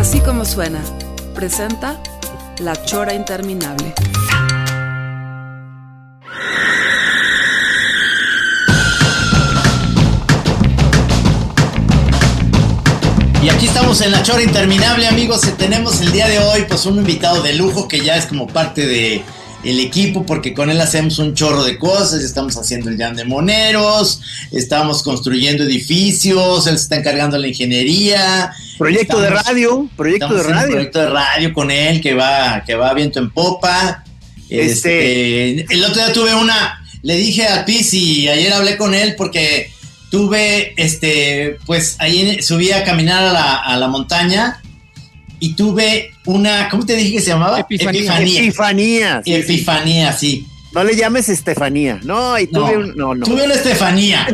Así como suena, presenta La Chora Interminable. Y aquí estamos en la chora interminable, amigos. Tenemos el día de hoy, pues, un invitado de lujo que ya es como parte de el equipo, porque con él hacemos un chorro de cosas. Estamos haciendo el jam de moneros, estamos construyendo edificios, él se está encargando de la ingeniería. Proyecto de radio, proyecto de radio. proyecto de radio con él que va, que va viento en popa. Este, el otro día tuve una, le dije a Piz y ayer hablé con él porque tuve, este, pues ahí subí a caminar a la, a la montaña y tuve una, ¿cómo te dije que se llamaba? Epifanía. Epifanía. Sí, Epifanía, sí. No le llames Estefanía. No, y tuve no, un, no, no. Tuve una Estefanía.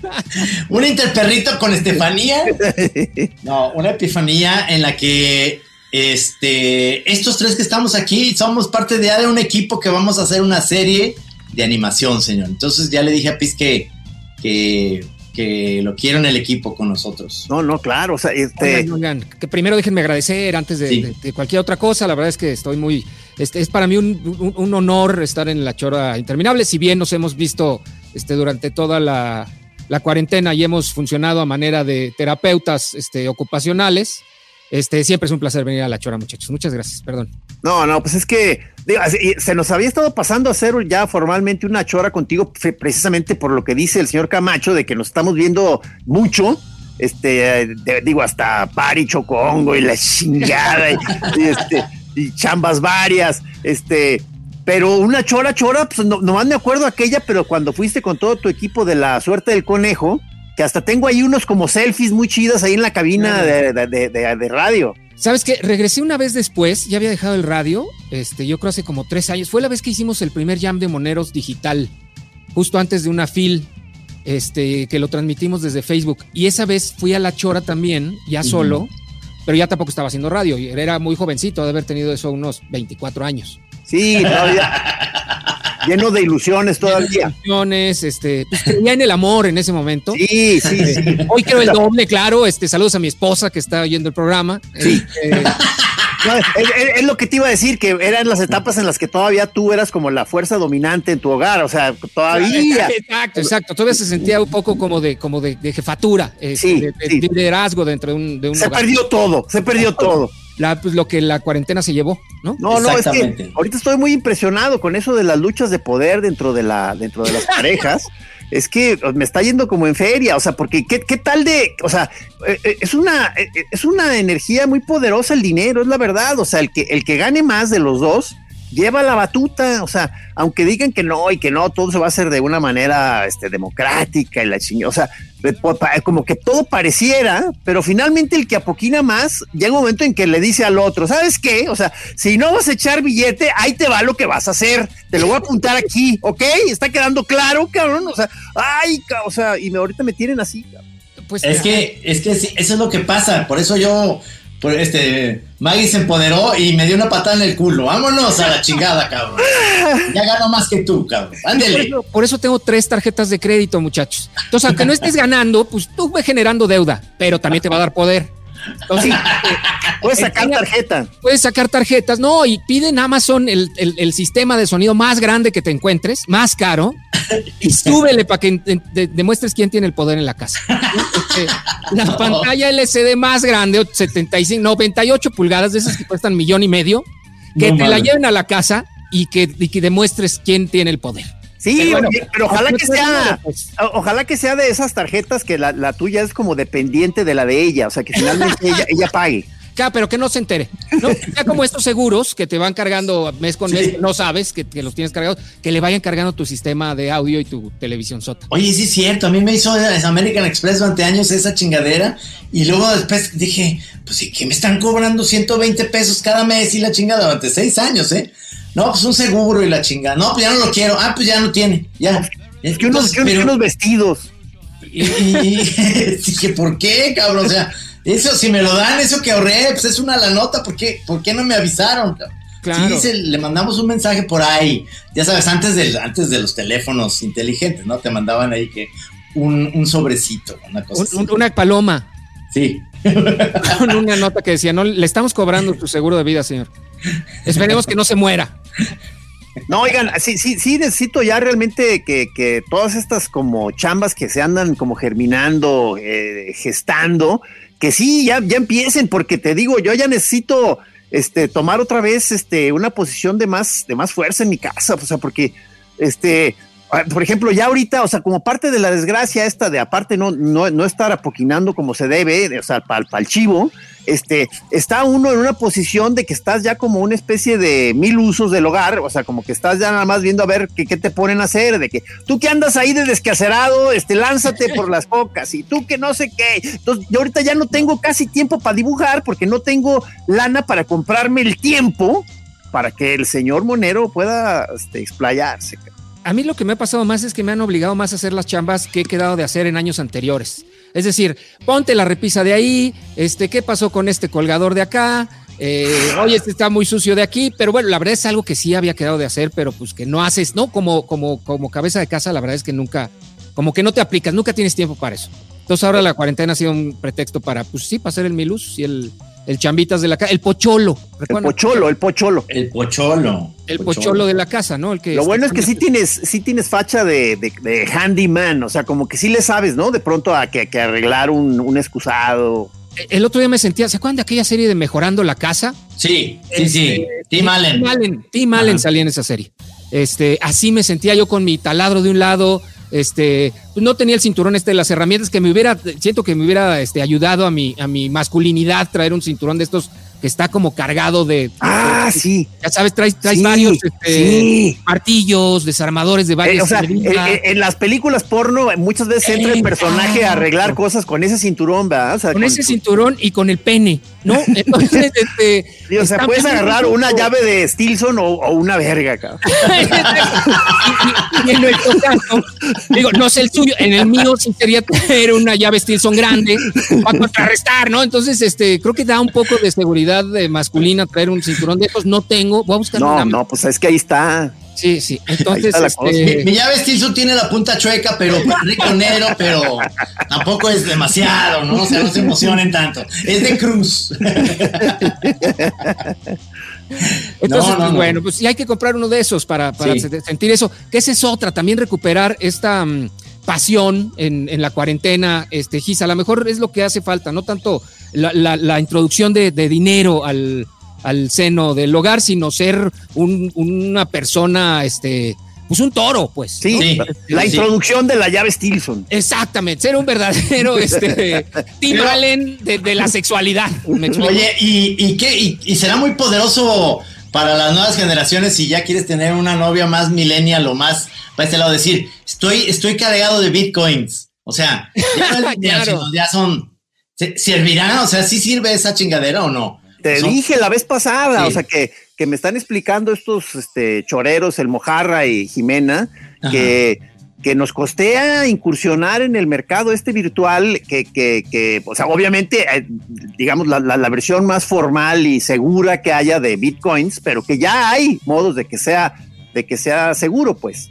un interperrito con Estefanía. No, una epifanía en la que este, estos tres que estamos aquí somos parte de un equipo que vamos a hacer una serie de animación, señor. Entonces ya le dije a Piz que, que, que lo quiero en el equipo con nosotros. No, no, claro. O sea, este... Oigan, oigan, que primero déjenme agradecer antes de, Sí. de- de cualquier otra cosa. La verdad es que estoy muy. Este, es para mí un, un- un honor estar en la chora interminable. Si bien nos hemos visto este, durante toda la, la cuarentena y hemos funcionado a manera de terapeutas este, ocupacionales, este, siempre es un placer venir a la chora, muchachos. Muchas gracias, perdón. No, no, pues es que digo, se nos había estado pasando a hacer ya formalmente una chora contigo, precisamente por lo que dice el señor Camacho, de que nos estamos viendo mucho. Este, de- digo, hasta Pari Chocongo y la chingada, y, y, este, y chambas varias, este, pero una chora, chora, pues no, nomás me acuerdo aquella, pero cuando fuiste con todo tu equipo de la suerte del conejo, que hasta tengo ahí unos como selfies muy chidas ahí en la cabina de, de- de- de- de radio. ¿Sabes qué? Regresé una vez después, ya había dejado el radio, este, yo creo hace como tres años. Fue la vez que hicimos el primer jam de moneros digital, justo antes de una fil, este, que lo transmitimos desde Facebook. Y esa vez fui a La Chora también, ya solo, pero ya tampoco estaba haciendo radio. y Era muy jovencito, de haber tenido eso unos 24 años. Sí, todavía. lleno de ilusiones todavía. Ilusiones, Este, pues creía en el amor en ese momento. Sí, sí, sí. Hoy quiero el doble, claro. Este, saludos a mi esposa que está oyendo el programa. Sí. Este, No, es, es- es lo que te iba a decir, que eran las etapas en las que todavía tú eras como la fuerza dominante en tu hogar, o sea, todavía. Exacto, exacto. Todavía se sentía un poco como de, como de, de jefatura, este, Sí, de, de liderazgo dentro de un, de un Se hogar. perdió todo, se perdió todo. La- pues, lo que la cuarentena se llevó, ¿no? No, no, es que ahorita estoy muy impresionado con eso de las luchas de poder dentro de la, dentro de las parejas. Es que me está yendo como en feria, o sea, porque qué, qué tal de, o sea, eh, eh, es una, eh, es una energía muy poderosa el dinero, es la verdad, o sea, el que, el que gane más de los dos lleva la batuta, o sea, aunque digan que no y que no, todo se va a hacer de una manera este, democrática y la chingada, o sea, como que todo pareciera, pero finalmente el que apoquina más, llega un momento en que le dice al otro, ¿sabes qué? O sea, si no vas a echar billete, ahí te va lo que vas a hacer, te lo voy a apuntar aquí, ¿ok? Está quedando claro, cabrón, o sea, ay, o sea, y me, ahorita me tienen así, cabrón. Pues Es que, es que sí, eso es lo que pasa. Por eso yo, por este, Maggie se empoderó y me dio una patada en el culo. Vámonos a la chingada, cabrón. Ya gano más que tú, cabrón. Ándele. Por, eso tengo tres tarjetas de crédito, muchachos. Entonces, aunque no estés ganando, pues tú ve generando deuda, pero también te va a dar poder. Entonces, Puedes sacar tarjeta. puedes sacar tarjetas, no, y piden Amazon el, el- el sistema de sonido más grande que te encuentres, más caro, y súbele para que de- demuestres quién tiene el poder en la casa. Este, la pantalla LCD más grande, 75, 98 pulgadas, de esas que cuestan millón y medio, que No te la lleven a la casa y que, y que demuestres quién tiene el poder. Sí, Pero bueno, oye, pero ojalá que sea, pues. ojalá que sea de esas tarjetas que la, la tuya es como dependiente de la de ella, o sea, que finalmente ella, ella pague. Claro, pero que no se entere. ¿no? Ya como estos seguros que te van cargando mes con mes, no sabes que, que los tienes cargados, que le vayan cargando tu sistema de audio y tu televisión sota. Oye, sí es cierto, a mí me hizo American Express durante años esa chingadera y luego después dije, pues sí, que me están cobrando 120 pesos cada mes y la chingada durante seis años, ¿eh? No, pues un seguro y la chingada. No, pues ya no lo quiero. Ah, pues ya no tiene. Ya. Es que unos, que unos vestidos. Y, dije, ¿por qué, cabrón? O sea, eso, si me lo dan, eso que ahorré, pues es una la nota, ¿por qué, ¿por qué no me avisaron? Claro. Sí, le mandamos un mensaje por ahí, ya sabes, antes de, antes de los teléfonos inteligentes, ¿no? Te mandaban ahí que un, sobrecito, una cosa Una paloma. Sí. Con una nota que decía, no, le estamos cobrando tu seguro de vida, señor. Esperemos que no se muera. No, oigan, sí, sí, sí necesito ya realmente que, todas estas como chambas que se andan como germinando, eh, gestando, que sí, ya, ya empiecen, porque te digo, yo ya necesito este, tomar otra vez este, una posición de más, de más fuerza en mi casa, o sea, porque este, por ejemplo, ya ahorita, o sea, como parte de la desgracia esta de aparte no, no, no estar apoquinando como se debe, o sea, para el chivo, este, está uno en una posición de que estás ya como una especie de mil usos del hogar, o sea, como que estás ya nada más viendo a ver qué, te ponen a hacer, de que tú que andas ahí de descacerado, este, lánzate por las bocas y tú que no sé qué. Entonces, yo ahorita ya no tengo casi tiempo para dibujar porque no tengo lana para comprarme el tiempo para que el señor Monero pueda este, explayarse a mí lo que me ha pasado más es que me han obligado más a hacer las chambas que he quedado de hacer en años anteriores. Es decir, ponte la repisa de ahí, este, ¿qué pasó con este colgador de acá? Eh, oye, este está muy sucio de aquí, pero bueno, la verdad es algo que sí había quedado de hacer, pero pues que no haces, ¿no? Como, como, como cabeza de casa, la verdad es que nunca, como que no te aplicas, nunca tienes tiempo para eso. Entonces ahora la cuarentena ha sido un pretexto para, pues sí, para hacer el milus y el, el chambitas de la casa, el pocholo. El pocholo, el pocholo. El pocholo. El pocholo de la casa, ¿no? El que Lo bueno es que sí tienes, sí tienes facha de, de, handyman, o sea, como que sí le sabes, ¿no? De pronto a que, que arreglar un, un, excusado. El otro día me sentía, ¿se acuerdan de aquella serie de Mejorando la Casa? Sí, sí, sí. Este, Tim Allen. Tim Allen, Tim Allen salía en esa serie. Este, así me sentía yo con mi taladro de un lado, este, pues no tenía el cinturón este de las herramientas que me hubiera, siento que me hubiera este, ayudado a mi, a mi masculinidad traer un cinturón de estos que está como cargado de. Ah, sí. Ya sabes, traes, varios este, martillos, desarmadores de varias. Eh, o sea, en, las películas porno muchas veces entra el personaje a arreglar cosas con ese cinturón, ¿verdad? con, ese cinturón y con el pene, ¿no? Entonces, este. o sea, puedes agarrar una llave de Stilson o, una verga, cabrón. y, en nuestro caso, digo, no sé el suyo, en el mío sí sería tener una llave Stilson grande para contrarrestar, ¿no? Entonces, este, creo que da un poco de seguridad de masculina traer un cinturón de estos, no tengo, voy a buscar No, no, pues es que ahí está. Sí, sí. Entonces, este... mi, llave Stilson tiene la punta chueca, pero rico negro, pero tampoco es demasiado, ¿no? O sea, no se emocionen tanto. Es de cruz. Entonces, pues, bueno, pues sí hay que comprar uno de esos para, sentir eso. Que esa es otra, también recuperar esta mm, pasión en, en, la cuarentena, este, Gis, a lo mejor es lo que hace falta, no tanto la, introducción de, dinero al, seno del hogar, sino ser una persona, este, pues un toro, pues. Sí, la introducción de la llave Stilson. Exactamente, ser un verdadero este, Tim Allen de, la sexualidad. Oye, ¿y, qué? Y, será muy poderoso para las nuevas generaciones si ya quieres tener una novia más millennial o más para este lado decir, estoy, estoy cargado de bitcoins. O sea, ya, ya son ¿Servirá? O sea, ¿sí sirve esa chingadera o no? Te dije la vez pasada, o sea, que, que, me están explicando estos este, choreros, el Mojarra y Jimena, que, que, nos costea incursionar en el mercado este virtual, que, que o sea, obviamente, eh, digamos, la, la, versión más formal y segura que haya de bitcoins, pero que ya hay modos de que sea, de que sea seguro, pues.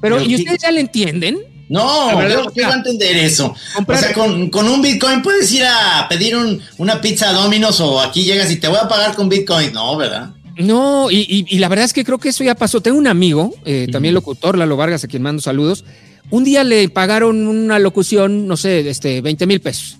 Pero, ¿y ustedes ya le entienden? No, ¿qué va a entender eso? O sea, con, un Bitcoin puedes ir a pedir una pizza a Domino's o aquí llegas y te voy a pagar con Bitcoin. No, ¿verdad? No, y, la verdad es que creo que eso ya pasó. Tengo un amigo, eh, también locutor, Lalo Vargas, a quien mando saludos. Un día le pagaron una locución, no sé, este, 20 mil pesos.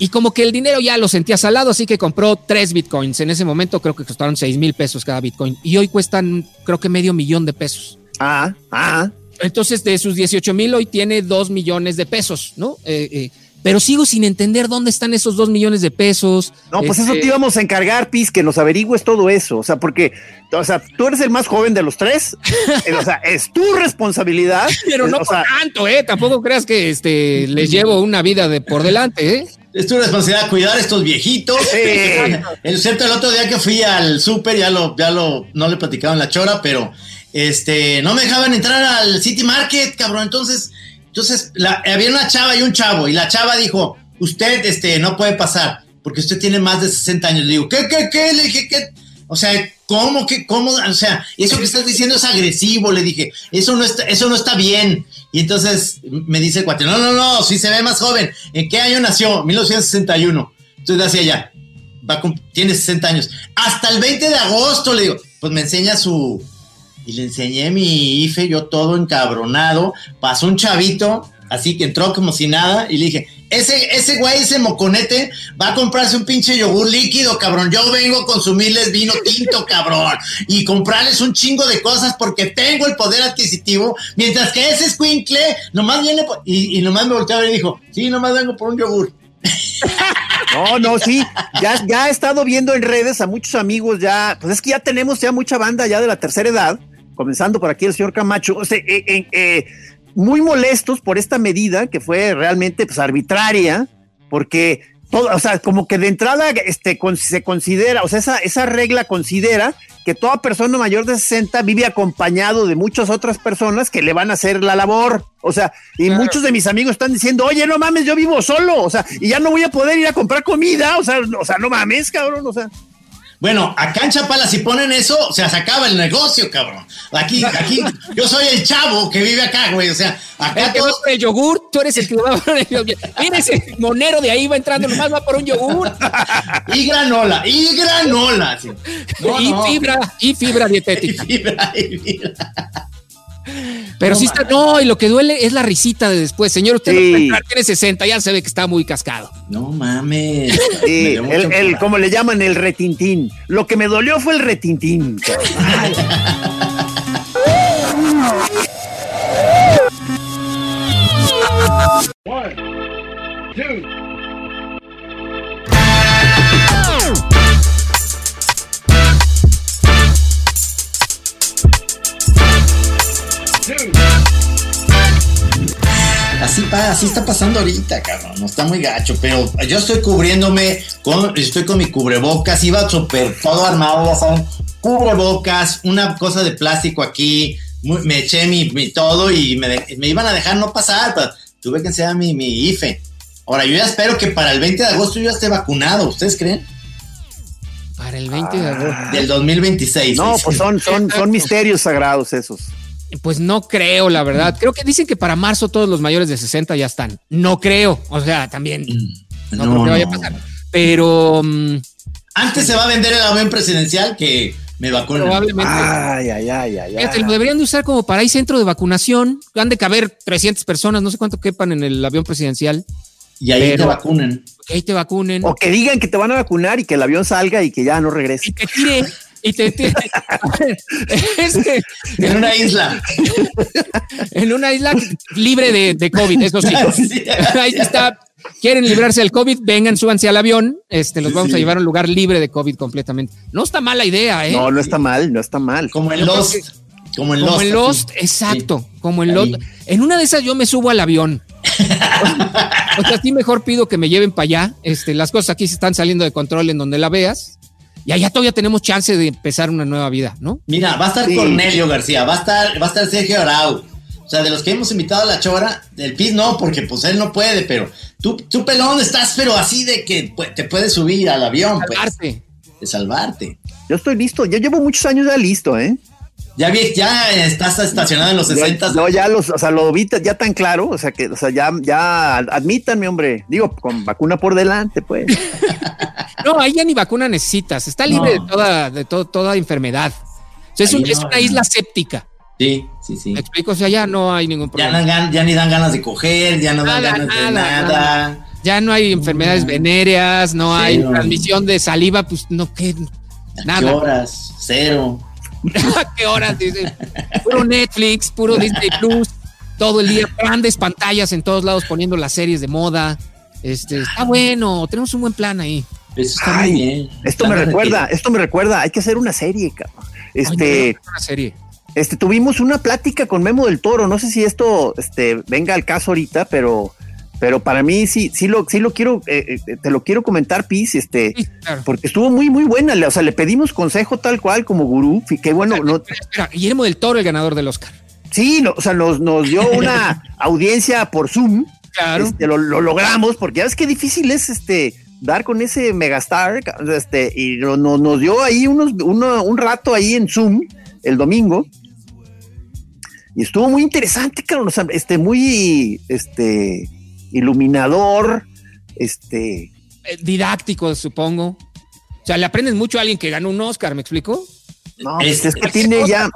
Y como que el dinero ya lo sentía salado, así que compró tres bitcoins. En ese momento creo que costaron 6 mil pesos cada bitcoin. Y hoy cuestan, creo que medio millón de pesos. Ah, ah. Entonces, de sus 18 mil, hoy tiene 2 millones de pesos, ¿no? Eh, eh, pero sigo sin entender dónde están esos dos millones de pesos. No, pues eso Este, te íbamos a encargar, Pis, que nos averigües todo eso. O sea, porque, o sea, tú eres el más joven de los tres. eh, o sea, es tu responsabilidad. Pero no o sea, por tanto, ¿eh? Tampoco creas que este, les llevo una vida de por delante, ¿eh? Es tu responsabilidad cuidar a estos viejitos. Sí. El cierto, el otro día que fui al súper, ya lo, ya lo, no le platicaban la chora, pero este, no me dejaban entrar al City Market, cabrón. Entonces, entonces había una chava y un chavo, y la chava dijo, usted, este, no puede pasar, porque usted tiene más de 60 años. Le digo, ¿qué, qué, qué? Le dije, ¿qué? O sea, ¿cómo, qué, cómo? O sea, eso que estás diciendo es agresivo, le dije, eso no está, eso no está bien. Y entonces me dice el cuate, no, no, no, si se ve más joven. ¿En qué año nació? 1961. Entonces decía ya, va a cum- tiene 60 años. Hasta el 20 de agosto, le digo, pues me enseña su... Y le enseñé mi IFE, yo todo encabronado. Pasó un chavito, así que entró como si nada, y le dije, ese, ese güey, ese moconete, va a comprarse un pinche yogur líquido, cabrón. Yo vengo a consumirles vino tinto, cabrón. Y comprarles un chingo de cosas porque tengo el poder adquisitivo. Mientras que ese escuincle nomás viene por- y, y nomás me volteaba y dijo, sí, nomás vengo por un yogur. No, no, sí, ya, ya he estado viendo en redes a muchos amigos ya, pues es que ya tenemos ya mucha banda ya de la tercera edad, comenzando por aquí el señor Camacho, o sea, eh, eh, eh, muy molestos por esta medida que fue realmente pues arbitraria, porque todo, o sea, como que de entrada este, con- se considera, o sea, esa, esa regla considera que toda persona mayor de 60 vive acompañado de muchas otras personas que le van a hacer la labor. O sea, y Claro. muchos de mis amigos están diciendo, oye, no mames, yo vivo solo, o sea, y ya no voy a poder ir a comprar comida, o sea, no- o sea, no mames, cabrón, o sea. Bueno, acá en Chapala, si ponen eso, o sea, se acaba el negocio, cabrón. Aquí, aquí, yo soy el chavo que vive acá, güey. O sea, El acá que va todos. por el yogur, tú eres el que va por el yogur. Mira ese monero de ahí va entrando, nomás va por un yogur. Y granola, y granola. sí. No, y no. fibra, y fibra Y dietética. fibra, y fibra. Pero No sí está, no, y lo que duele es la risita de después. Señor, usted Sí. no puede entrar, tiene 60, ya se ve que está muy cascado. No mames. Me Sí, el, como le llaman, el retintín. Lo que me dolió fue el retintín. Así, pa- así está pasando ahorita, cabrón. No está muy gacho, pero yo estoy cubriéndome con, estoy con mi cubrebocas, iba súper todo armado, ya saben, cubrebocas, una cosa de plástico aquí, muy- me eché mi, mi todo y me, de- me iban a dejar no pasar, pero tuve que enseñar mi, mi IFE. Ahora, yo ya espero que para el 20 de agosto yo ya esté vacunado, ¿ustedes creen? Para el 20 de agosto. Del 2026. No, pues son, son, son misterios sagrados esos. Pues no creo, la verdad. Creo que dicen que para marzo todos los mayores de 60 ya están. No creo. O sea, también no, creo que vaya a pasar. Pero mm, Antes se va a vender el avión presidencial que me vacunen. probablemente. Ay, ay, ay, ay. Fíjate, ay. lo deberían de usar como para ahí centro de vacunación. Han de caber 300 personas, no sé cuánto quepan en el avión presidencial. Y ahí Pero- te vacunen. Que ahí te vacunen. O que digan que te van a vacunar y que el avión salga y que ya no regrese. Y te tire. Y te tire. Es que En una isla. en una isla libre de, de COVID, eso sí. Sí. Ahí está. Quieren librarse del COVID, vengan, súbanse al avión. Este, los vamos Sí. a llevar a un lugar libre de COVID completamente. No está mala idea, ¿eh? No, no está mal, no está mal. Como en Lost. que- Como en Como Lost. en Lost, así. exacto. Como en Ahí. Lost. En una de esas yo me subo al avión. o sea, sí mejor pido que me lleven para allá. Este, las cosas aquí se están saliendo de control en donde la veas. Y allá todavía tenemos chance de empezar una nueva vida, ¿no? Mira, va a estar Sí. Cornelio García, va a estar, va a estar Sergio Arau. O sea, de los que hemos invitado a la chora, del PIS no, porque pues él no puede, pero tú, tú pelón estás, pero así de que te puedes subir al avión, pues, Salvarte. de salvarte. Yo estoy listo, yo llevo muchos años ya listo, ¿eh? Ya vi, ya estás estacionado en los 60. Yo ya los, o sea, lo vi ya tan claro, o sea que, o sea, ya, ya admítanme, hombre. Digo, con vacuna por delante, pues. No, ahí ya ni vacuna necesitas. Está libre No. de toda, de to- toda enfermedad. O sea, es, un- una isla séptica. Sí, sí, sí. ¿Me explico? O sea, ya no hay ningún Ya, problema. no ya ni dan ganas de coger, ya no dan Nada, ganas de nada, nada. Ya no hay enfermedades venéreas, no Sí, hay transmisión de saliva, pues no, ¿qué? ¿A qué Nada. horas? Cero. ¿A qué horas? Dice. Puro Netflix, puro Disney Plus, todo el día, grandes pantallas en todos lados poniendo las series de moda. Este, está bueno, tenemos un buen plan ahí. Eso está muy bien. Esto me recuerda, esto me recuerda, hay que hacer una serie, cabrón. Este, una serie. Este, tuvimos una plática con Memo del Toro, no sé si esto este, venga al caso ahorita, pero, pero para mí sí, sí lo, sí lo quiero, eh, eh, te lo quiero comentar, Pis, este, porque estuvo muy, muy buena. O sea, le pedimos consejo tal cual como gurú, que bueno, no. Espera, Guillermo del Toro, el ganador del Oscar. Sí, o sea, nos, nos dio una audiencia por Zoom. Claro. Este, lo, logramos, porque ya ves qué difícil es este dar con ese megastar, este, y nos dio ahí unos, un rato ahí en Zoom el domingo y estuvo muy interesante, claro, este, muy este, iluminador, este. Eh, didáctico, supongo. O sea, le aprendes mucho a alguien que ganó un Oscar, ¿me explico? No, es, que tiene ya.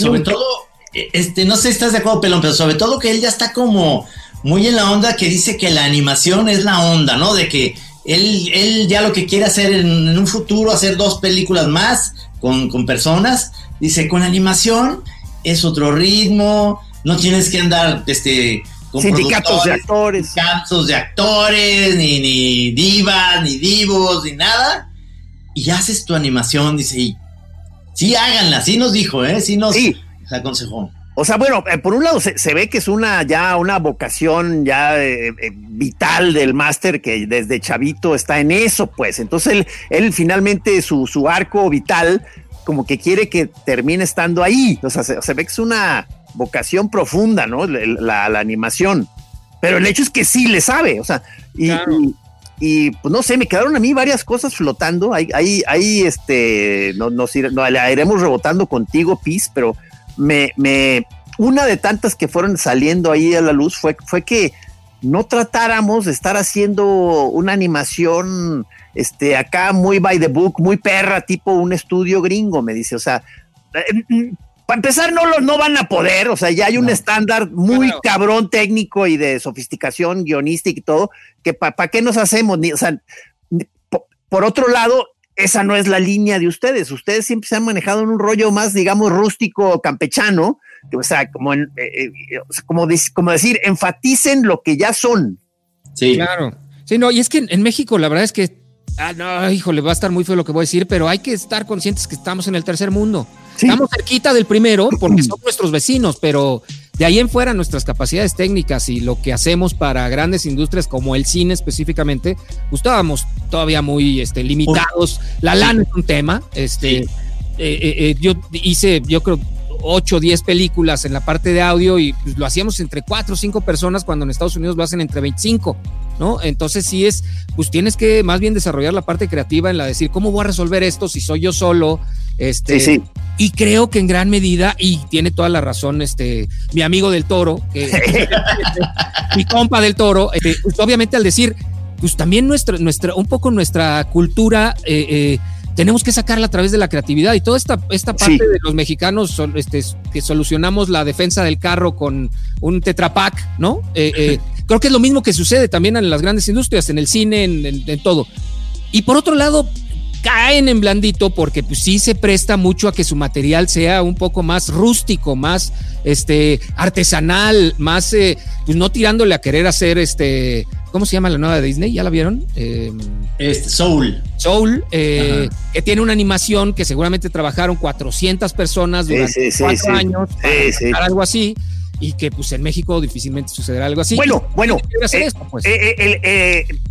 sobre todo, este, no sé si estás de acuerdo, Pelón, pero sobre todo que él ya está como muy en la onda que dice que la animación es la onda, ¿no? De que él, él ya lo que quiere hacer en, un futuro, hacer dos películas más con, con personas, dice, con animación es otro ritmo, no tienes que andar este, con sindicatos de actores. Sindicatos de actores, ni, ni divas, ni divos, ni nada. Y haces tu animación, dice, y sí háganla, sí nos dijo, ¿eh? sí nos aconsejó. O sea, bueno, eh, por un lado se, ve que es una ya una vocación ya eh, eh, vital del máster que desde chavito está en eso, pues. Entonces él, él finalmente su, su arco vital como que quiere que termine estando ahí. O sea, se, ve que es una vocación profunda, ¿no? La, animación. Pero el hecho es que sí le sabe, o sea, y, pues no sé, me quedaron a mí varias cosas flotando. Ahí, ahí, ahí este, no, no, no, la iremos rebotando contigo, Pis, pero me, me, una de tantas que fueron saliendo ahí a la luz fue, fue que no tratáramos de estar haciendo una animación este, acá muy by the book, muy perra, tipo un estudio gringo, me dice. O sea, eh, mm, para empezar, no, lo, no van a poder, o sea, ya hay un estándar muy cabrón técnico y de sofisticación guionística y todo, que para qué nos hacemos, o sea, por otro lado, esa no es la línea de ustedes. Ustedes siempre se han manejado en un rollo más, digamos, rústico, campechano, o sea, como, en, eh, eh, como, como decir, enfaticen lo que ya son. Sí. Claro. Sí, no, y es que en México la verdad es que Ah, no, híjole, va a estar muy feo lo que voy a decir, pero hay que estar conscientes que estamos en el tercer mundo. Estamos cerquita del primero porque son nuestros vecinos, pero de ahí en fuera nuestras capacidades técnicas y lo que hacemos para grandes industrias como el cine específicamente, pues estábamos todavía muy este, limitados. La lana es un tema. Este, eh, eh, eh, yo hice, yo creo, 8 o 10 películas en la parte de audio y pues, lo hacíamos entre 4 o 5 personas cuando en Estados Unidos lo hacen entre 25. ¿no? Entonces sí es, pues tienes que más bien desarrollar la parte creativa en la de decir, ¿cómo voy a resolver esto si soy yo solo? Este, sí, Y creo que en gran medida, y tiene toda la razón este, mi amigo del toro, mi compa del toro, este, pues, obviamente al decir, pues también nuestra, nuestra, un poco nuestra cultura eh, eh, tenemos que sacarla a través de la creatividad y toda esta, esta parte de los mexicanos este, que solucionamos la defensa del carro con un tetrapack, ¿no? Eh, eh, creo que es lo mismo que sucede también en las grandes industrias, en el cine, en, todo. Y por otro lado, caen en blandito porque pues sí se presta mucho a que su material sea un poco más rústico, más este artesanal, más eh, pues no tirándole a querer hacer este ¿Cómo se llama la nueva de Disney? ¿Ya la vieron? Eh, este, Soul. Soul, eh, que tiene una animación que seguramente trabajaron 400 personas durante cuatro años para algo así y que pues en México difícilmente sucederá algo así. Bueno, bueno, eh, pues?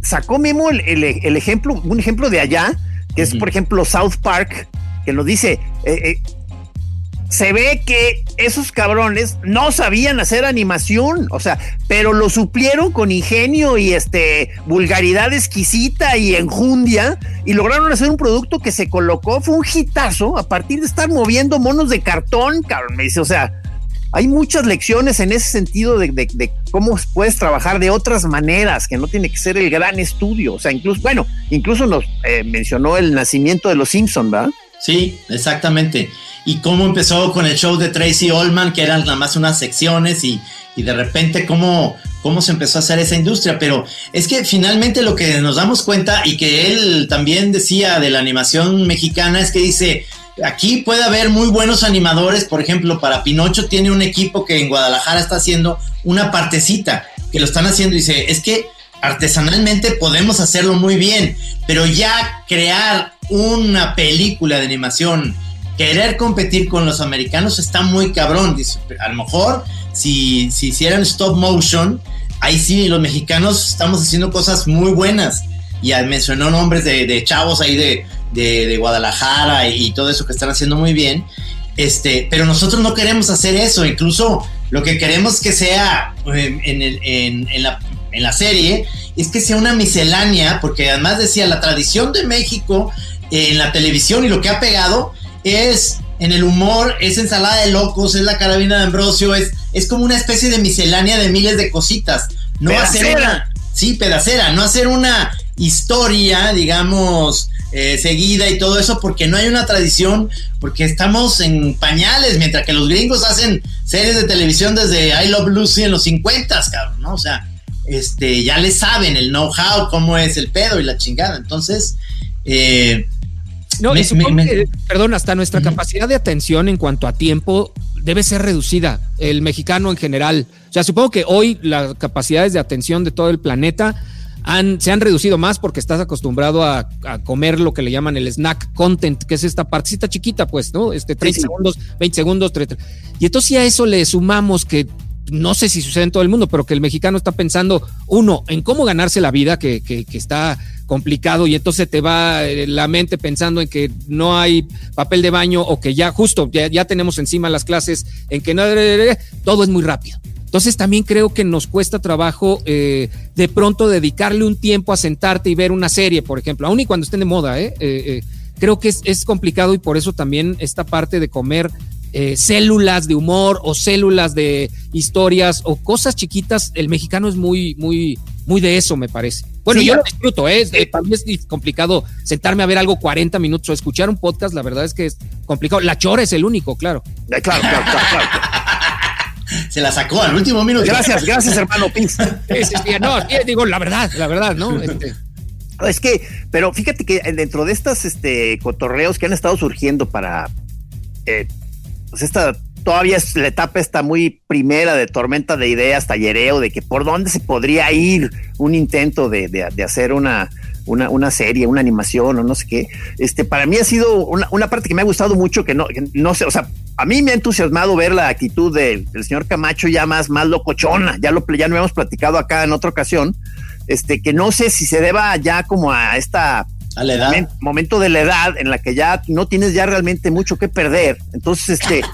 sacó Memo el, ejemplo, un ejemplo de allá, que es por ejemplo South Park, que nos dice, se ve que esos cabrones no sabían hacer animación, o sea, pero lo suplieron con ingenio y este vulgaridad exquisita y enjundia y lograron hacer un producto que se colocó, fue un hitazo a partir de estar moviendo monos de cartón, cabrón, me dice, o sea, hay muchas lecciones en ese sentido de, cómo puedes trabajar de otras maneras, que no tiene que ser el gran estudio, o sea, incluso, bueno, incluso nos eh, mencionó el nacimiento de los Simpson, ¿verdad? Sí, exactamente y cómo empezó con el show de Tracy Ullman, que eran nada más unas secciones y, de repente cómo, cómo se empezó a hacer esa industria. Pero es que finalmente lo que nos damos cuenta y que él también decía de la animación mexicana es que dice, aquí puede haber muy buenos animadores, por ejemplo, para Pinocho tiene un equipo que en Guadalajara está haciendo una partecita, que lo están haciendo y dice, es que artesanalmente podemos hacerlo muy bien, pero ya crear una película de animación, querer competir con los americanos está muy cabrón. A lo mejor si, si hicieran stop motion, ahí sí los mexicanos estamos haciendo cosas muy buenas. Y mencionó nombres de, chavos ahí de, de, Guadalajara y, todo eso que están haciendo muy bien. Este, pero nosotros no queremos hacer eso, incluso lo que queremos que sea eh, en, en, en, la, en la serie es que sea una miscelánea, porque además decía, la tradición de México en la televisión y lo que ha pegado es en el humor, es ensalada de locos, es la carabina de Ambrosio, es, es como una especie de miscelánea de miles de cositas. No hacer una, sí, pedacera, no hacer una historia, digamos, eh, seguida y todo eso, porque no hay una tradición, porque estamos en pañales, mientras que los gringos hacen series de televisión desde I Love Lucy en los 50, cabrón, ¿no? O sea, este, ya le saben el know-how, cómo es el pedo y la chingada. Entonces, eh, no, perdón, hasta nuestra capacidad de atención en cuanto a tiempo debe ser reducida, el mexicano en general. O sea, supongo que hoy las capacidades de atención de todo el planeta han, se han reducido más porque estás acostumbrado a, comer lo que le llaman el snack content, que es esta partecita chiquita, pues, ¿no? Este 30 segundos, 20 segundos, 30. Y entonces si a eso le sumamos que no sé si sucede en todo el mundo, pero que el mexicano está pensando, uno, en cómo ganarse la vida, que, que, está complicado, y entonces te va eh, la mente pensando en que no hay papel de baño o que ya justo, ya, tenemos encima las clases, en que no, todo es muy rápido. Entonces también creo que nos cuesta trabajo eh, de pronto dedicarle un tiempo a sentarte y ver una serie, por ejemplo, aun y cuando estén de moda, ¿eh? eh creo que es, es, complicado y por eso también esta parte de comer eh, células de humor o células de historias o cosas chiquitas, el mexicano es muy, muy, muy de eso, me parece. Bueno, yo lo disfruto, ¿eh? ¿eh? Para mí es complicado sentarme a ver algo 40 minutos o escuchar un podcast, la verdad es que es complicado. La chora es el único, claro. Eh, claro, claro, claro, Se la sacó al último minuto. Gracias, gracias, hermano Pins. no, digo, la verdad, la verdad, ¿no? Este, es que, pero fíjate que dentro de estas este, cotorreos que han estado surgiendo para eh, pues esta todavía es la etapa está muy primera de tormenta de ideas, tallereo, de que por dónde se podría ir un intento de, de, hacer una, una, una, serie, una animación o no sé qué. Este, para mí ha sido una, una parte que me ha gustado mucho, que no, no sé, o sea, a mí me ha entusiasmado ver la actitud del, señor Camacho ya más, más locochona, ya lo, ya no hemos platicado acá en otra ocasión, este, que no sé si se deba ya como a esta a la edad. Momento de la edad en la que ya no tienes ya realmente mucho que perder. Entonces, este.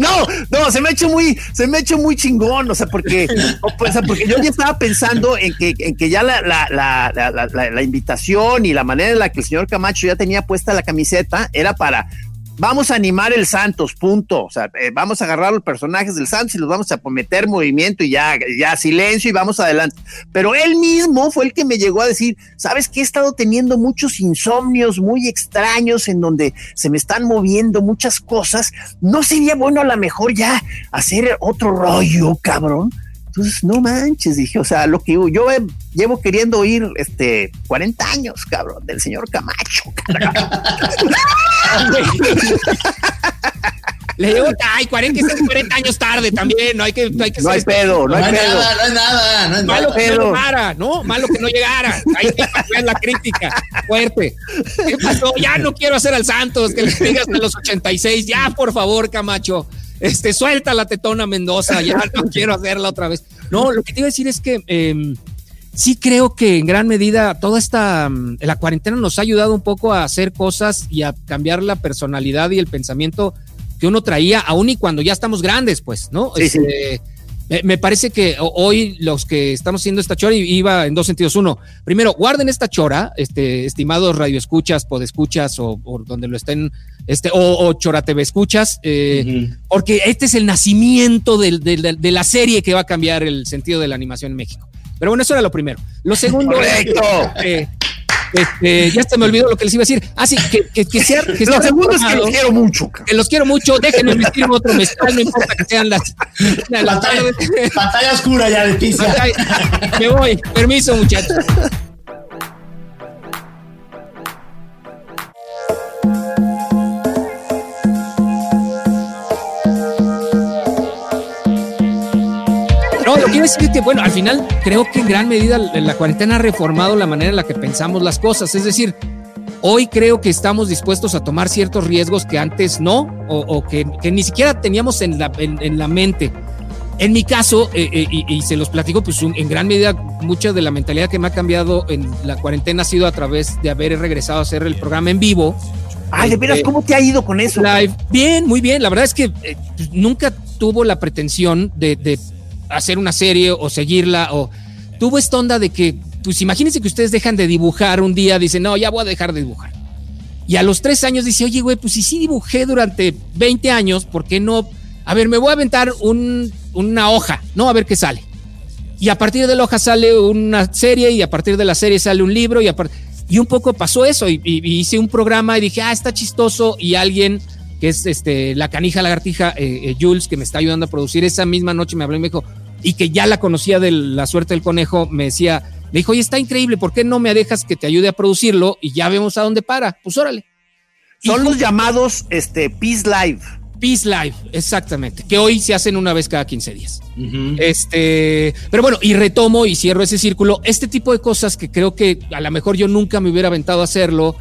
no, no, se me ha hecho muy, se me ha hecho muy chingón, o sea, porque, porque yo ya estaba pensando en que, en que ya la, la, la, la, invitación y la manera en la que el señor Camacho ya tenía puesta la camiseta era para vamos a animar el Santos, punto. O sea, eh, vamos a agarrar los personajes del Santos y los vamos a meter movimiento y ya, ya silencio y vamos adelante. Pero él mismo fue el que me llegó a decir, sabes que he estado teniendo muchos insomnios muy extraños en donde se me están moviendo muchas cosas. ¿No sería bueno a lo mejor ya hacer otro rollo, cabrón? Entonces, no manches, dije, o sea, lo que yo llevo queriendo oír este 40 años, cabrón, del señor Camacho. Le digo, ay, 40, 40 años tarde también, no hay que... No hay, que no hay pedo, no, hay, pedo. Nada, no hay nada, no es Malo que no llegara, ¿no? Malo que no llegara. Ahí está la crítica, fuerte. ¿Qué pasó? Ya no quiero hacer al Santos, que le digas a los 86, ya, por favor, Camacho este, suelta la tetona Mendoza, ya no quiero hacerla otra vez. No, lo que te iba a decir es que em, sí creo que en gran medida toda esta, mm, la cuarentena nos ha ayudado un poco a hacer cosas y a cambiar la personalidad y el pensamiento que uno traía, aún y cuando ya estamos grandes, pues, ¿no? Sí, sí. Me parece que hoy los que estamos haciendo esta chora iba en dos sentidos. Uno, primero, guarden esta chora, este, estimados radioescuchas, podescuchas o, o donde lo estén, este, o, o Chora TV escuchas, eh, porque este es el nacimiento de, la serie que va a cambiar el sentido de la animación en México. Pero bueno, eso era lo primero. Lo segundo. Correcto. Eh, este, ya se me olvidó lo que les iba a decir. Ah, sí, que, que, que sea. Que lo segundo es que los quiero mucho. Que los quiero mucho. Déjenme vestirme otro mezcal, no importa que sean las. pantalla, oscura ya de pizza. Me voy. Permiso, muchachos. No, lo quiero decir que, bueno, al final creo que en gran medida la cuarentena ha reformado la manera en la que pensamos las cosas. Es decir, hoy creo que estamos dispuestos a tomar ciertos riesgos que antes no, o, que, ni siquiera teníamos en la, en, la mente. En mi caso, eh, eh, y, se los platico, pues en gran medida mucha de la mentalidad que me ha cambiado en la cuarentena ha sido a través de haber regresado a hacer el programa en vivo. Ay, de veras, este, ¿cómo te ha ido con eso? Bien, muy bien. La verdad es que eh, pues, nunca tuvo la pretensión de hacer una serie o seguirla o tuvo esta onda de que, pues imagínense que ustedes dejan de dibujar un día, dicen, no, ya voy a dejar de dibujar. Y a los tres años dice, oye, güey, pues si sí dibujé durante 20 años, ¿por qué no? A ver, me voy a aventar una hoja, ¿no? A ver qué sale. Y a partir de la hoja sale una serie y a partir de la serie sale un libro y, y un poco pasó eso y, hice un programa y dije, ah, está chistoso y alguien que es este, la canija lagartija, eh, eh, Jules, que me está ayudando a producir, esa misma noche me habló y me dijo, y que ya la conocía de la suerte del conejo, me decía, le dijo, oye, está increíble, ¿por qué no me dejas que te ayude a producirlo y ya vemos a dónde para? Pues órale. Son los llamados este, Peace Live. Peace Live, exactamente, que hoy se hacen una vez cada 15 días. Este, pero bueno, y retomo y cierro ese círculo. Este tipo de cosas que creo que a lo mejor yo nunca me hubiera aventado a hacerlo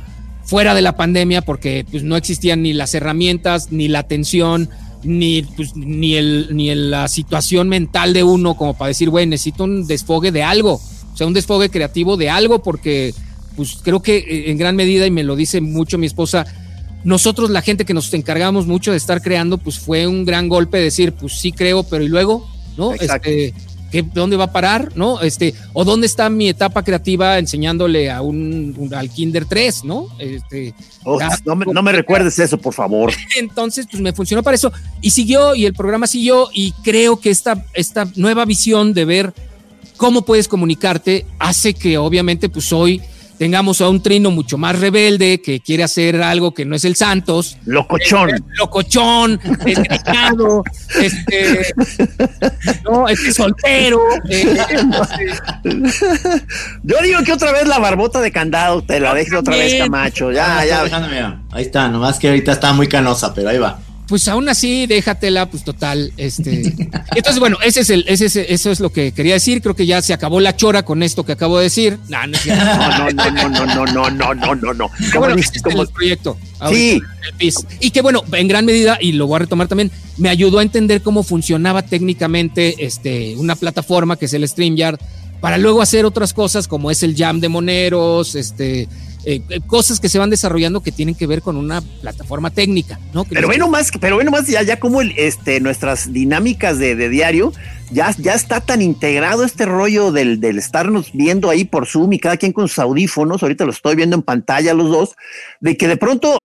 fuera de la pandemia porque pues, no existían ni las herramientas, ni la atención, ni, pues, ni, el, ni la situación mental de uno como para decir, güey, necesito un desfogue de algo, o sea, un desfogue creativo de algo, porque pues creo que eh, en gran medida, y me lo dice mucho mi esposa, nosotros la gente que nos encargamos mucho de estar creando, pues fue un gran golpe decir, pues sí creo, pero y luego, ¿no? Este, ¿Dónde va a parar? ¿No? Este, o dónde está mi etapa creativa enseñándole a un, al Kinder 3, ¿no? Este, no, me, no, me, recuerdes eso, por favor. Entonces, pues me funcionó para eso. Y siguió, y el programa siguió, y creo que esta, esta nueva visión de ver cómo puedes comunicarte hace que obviamente pues hoy tengamos a un trino mucho más rebelde que quiere hacer algo que no es el Santos. Locochón. Este, locochón, desgreñado, este, no, este soltero. Eh, Yo digo que otra vez la barbota de candado te la dejes otra vez, Camacho. Ya, ya. Ahí está, nomás que ahorita está muy canosa, pero ahí va pues aún así, déjatela, pues total, este. Entonces, bueno, ese es el, ese es, eso es lo que quería decir. Creo que ya se acabó la chora con esto que acabo de decir. No, no, no, no, no, no, no, no, no, no, no. Bueno, este es el proyecto. Sí. Y que bueno, en gran medida, y lo voy a retomar también, me ayudó a entender cómo funcionaba técnicamente este, una plataforma que es el StreamYard, para luego hacer otras cosas como es el Jam de Moneros, este eh, cosas que se van desarrollando que tienen que ver con una plataforma técnica, ¿no? pero bueno más, pero bueno más ya, ya como el, este, nuestras dinámicas de, diario, ya, ya está tan integrado este rollo del, del estarnos viendo ahí por Zoom y cada quien con sus audífonos, ahorita lo estoy viendo en pantalla los dos, de que de pronto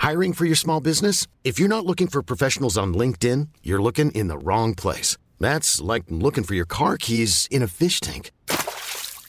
Hiring for your small business? If you're not looking for professionals on LinkedIn, you're looking in the wrong place. That's like looking for your car keys in a fish tank.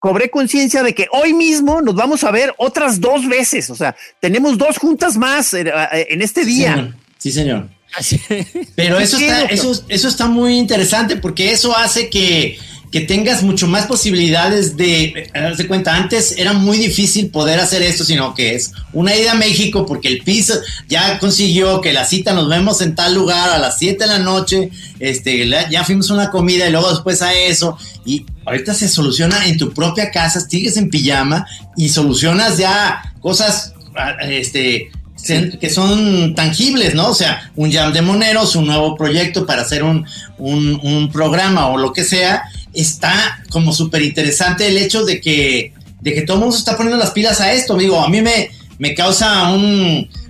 Cobré conciencia de que hoy mismo nos vamos a ver otras dos veces. O sea, tenemos dos juntas más eh, eh, en este día. Sí, señor. Sí, señor. Pero eso está, eso, eso está muy interesante porque eso hace que que tengas mucho más posibilidades de darse cuenta. Antes era muy difícil poder hacer esto, sino que es una ida a México porque el piso ya consiguió que la cita nos vemos en tal lugar a las 7 de la noche, este, ya fuimos una comida y luego después a eso. Y ahorita se soluciona en tu propia casa, sigues en pijama y solucionas ya cosas, ah, este, que son tangibles, ¿no? O sea, un jam de moneros, un nuevo proyecto para hacer un, un programa o lo que sea, está como súper interesante el hecho de que, de que todo el mundo se está poniendo las pilas a esto. Digo, a mí me, me causa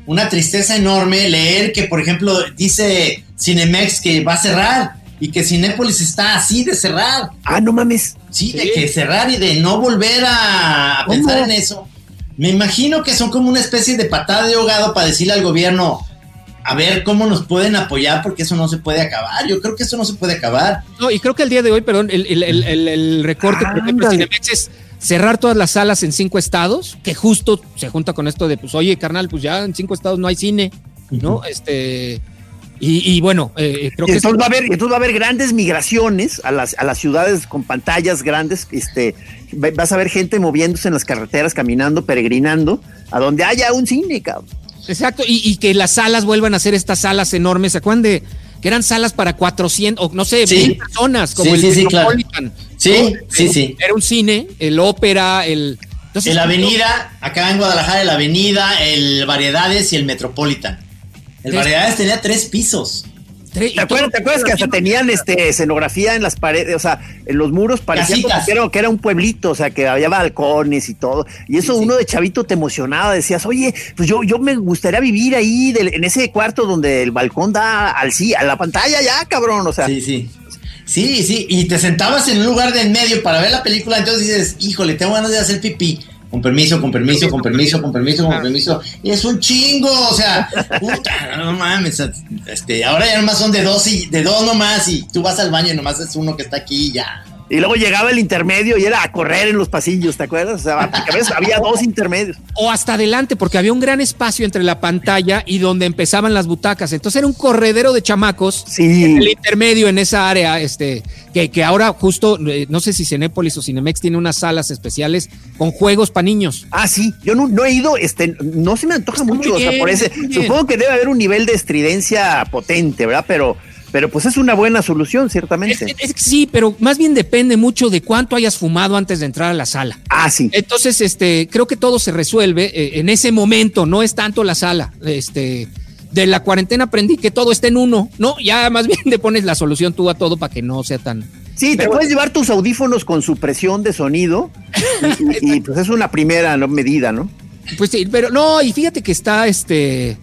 una tristeza enorme leer que, por ejemplo, dice Cinemex que va a cerrar y que Cinépolis está así de cerrar. Ah, no mames. Sí, de que cerrar y de no volver a, pensar en eso. Me imagino que son como una especie de patada de ahogado para decirle al gobierno, a ver cómo nos pueden apoyar porque eso no se puede acabar. Yo creo que eso no se puede acabar. No, y creo que el día de hoy, perdón, el, el, el, el recorte, por ejemplo, Cinemex es cerrar todas las salas en cinco estados, que justo se junta con esto de, pues, oye, carnal, pues ya en cinco estados no hay cine, ¿no? Este, y, bueno, eh, creo que... Entonces va, a haber, entonces va a haber grandes migraciones a las, a las ciudades con pantallas grandes, este, vas a ver gente moviéndose en las carreteras, caminando, peregrinando, a donde haya un cine, cabrón. Exacto, y, que las salas vuelvan a ser estas salas enormes, ¿se acuerdan de que eran salas para 400 o no sé, mil personas, como el sí? Sí, sí, sí. Era un cine, el ópera, el... el Avenida, acá en Guadalajara, el Avenida, el Variedades y el Metropolitan. El Variedades tenía tres pisos. ¿Te acuerdas, que hasta tenían este escenografía en las paredes? O sea, en los muros parecía que era, un pueblito, o sea, que había balcones y todo. Y eso uno de chavito te emocionaba, decías, oye, pues yo, yo me gustaría vivir ahí en ese cuarto donde el balcón da al sí, a la pantalla ya, cabrón. O sea, sí, sí. Sí, sí, y te sentabas en un lugar de en medio para ver la película, entonces dices, híjole, tengo ganas de hacer pipí con permiso, con permiso, con permiso, con permiso, con permiso. Y es un chingo, o sea, puta, no mames. Este, ahora ya nomás son de dos y de dos nomás y tú vas al baño y nomás es uno que está aquí y ya. Y luego llegaba el intermedio y era a correr en los pasillos, ¿te acuerdas? O sea, había dos intermedios. O hasta adelante, porque había un gran espacio entre la pantalla y donde empezaban las butacas. Entonces era un corredero de chamacos sí. en el intermedio en esa área, este, que, que ahora justo, eh, no sé si Cinépolis o Cinemex tiene unas salas especiales con juegos para niños. Ah, sí, yo no, he ido, este, no se me antoja mucho, o sea, por ese, supongo que debe haber un nivel de estridencia potente, ¿verdad? Pero pero pues es una buena solución, ciertamente. sí, pero más bien depende mucho de cuánto hayas fumado antes de entrar a la sala. Ah, sí. Entonces, este, creo que todo se resuelve eh, en ese momento, no es tanto la sala. Este, de la cuarentena aprendí que todo está en uno, ¿no? Ya más bien le pones la solución tú a todo para que no sea tan. Sí, te puedes llevar tus audífonos con supresión de sonido y, pues es una primera medida, ¿no? Pues sí, pero no, y fíjate que está este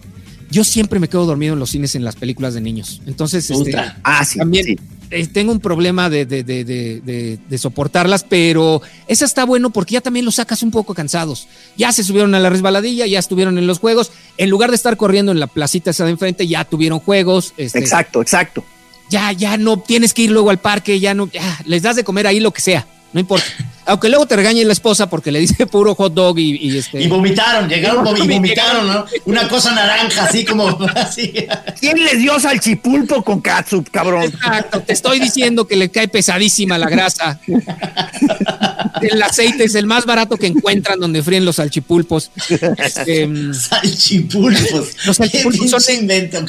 yo siempre me quedo dormido en los cines en las películas de niños. Entonces, este, ah, también eh, tengo un problema de, de, de, de, soportarlas, pero esa está bueno porque ya también los sacas un poco cansados. Ya se subieron a la resbaladilla, ya estuvieron en los juegos. En lugar de estar corriendo en la placita esa de enfrente, ya tuvieron juegos. Este, exacto, exacto. Ya, ya no tienes que ir luego al parque, ya no, ya les das de comer ahí lo que sea, no importa. Aunque luego te regañe la esposa porque le dice puro hot dog y, este. Y vomitaron, llegaron y vomitaron, ¿no? Una cosa naranja, así como así. ¿Quién les dio salchipulpo con catsup, cabrón? Exacto, te estoy diciendo que le cae pesadísima la grasa. El aceite es el más barato que encuentran donde fríen los salchipulpos. Este, salchipulpos. Los salchipulpos son, invento,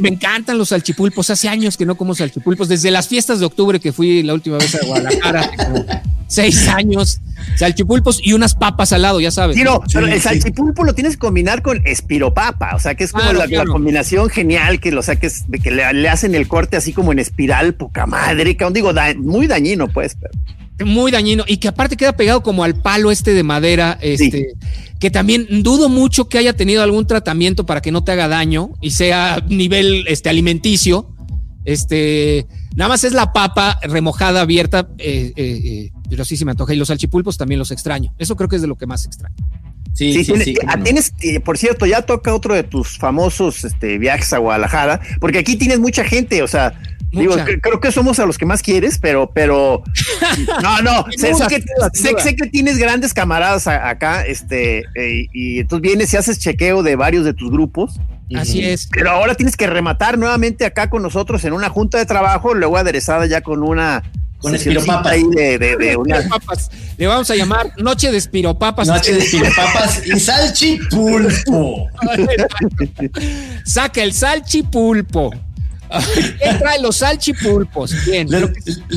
me encantan los salchipulpos. Hace años que no como salchipulpos. Desde las fiestas de octubre que fui la última vez a Guadalajara seis años, salchipulpos y unas papas al lado, ya sabes. Sí, no, pero el salchipulpo lo tienes que combinar con espiropapa, o sea, que es como la, combinación genial que lo saques, que le, hacen el corte así como en espiral, poca madre, que digo, muy dañino, pues. Muy dañino y que aparte queda pegado como al palo este de madera, este, que también dudo mucho que haya tenido algún tratamiento para que no te haga daño y sea nivel este, alimenticio. Este, nada más es la papa remojada, abierta, eh, eh, eh pero sí se me antoja. Y los salchipulpos también los extraño. Eso creo que es de lo que más extraño. Sí, sí, sí, tienes, eh, por cierto, ya toca otro de tus famosos este, viajes a Guadalajara, porque aquí tienes mucha gente, o sea, digo, creo que somos a los que más quieres, pero, pero, no, no, sé, que, tienes grandes camaradas acá, este, eh, y entonces vienes y haces chequeo de varios de tus grupos. Así es. Pero ahora tienes que rematar nuevamente acá con nosotros en una junta de trabajo, luego aderezada ya con una con espiropapas. De, de, de Le vamos a llamar Noche de espiropapas. Noche de espiropapas y salchipulpo. Saca el salchipulpo. ¿Qué trae los salchipulpos? Bien. Le,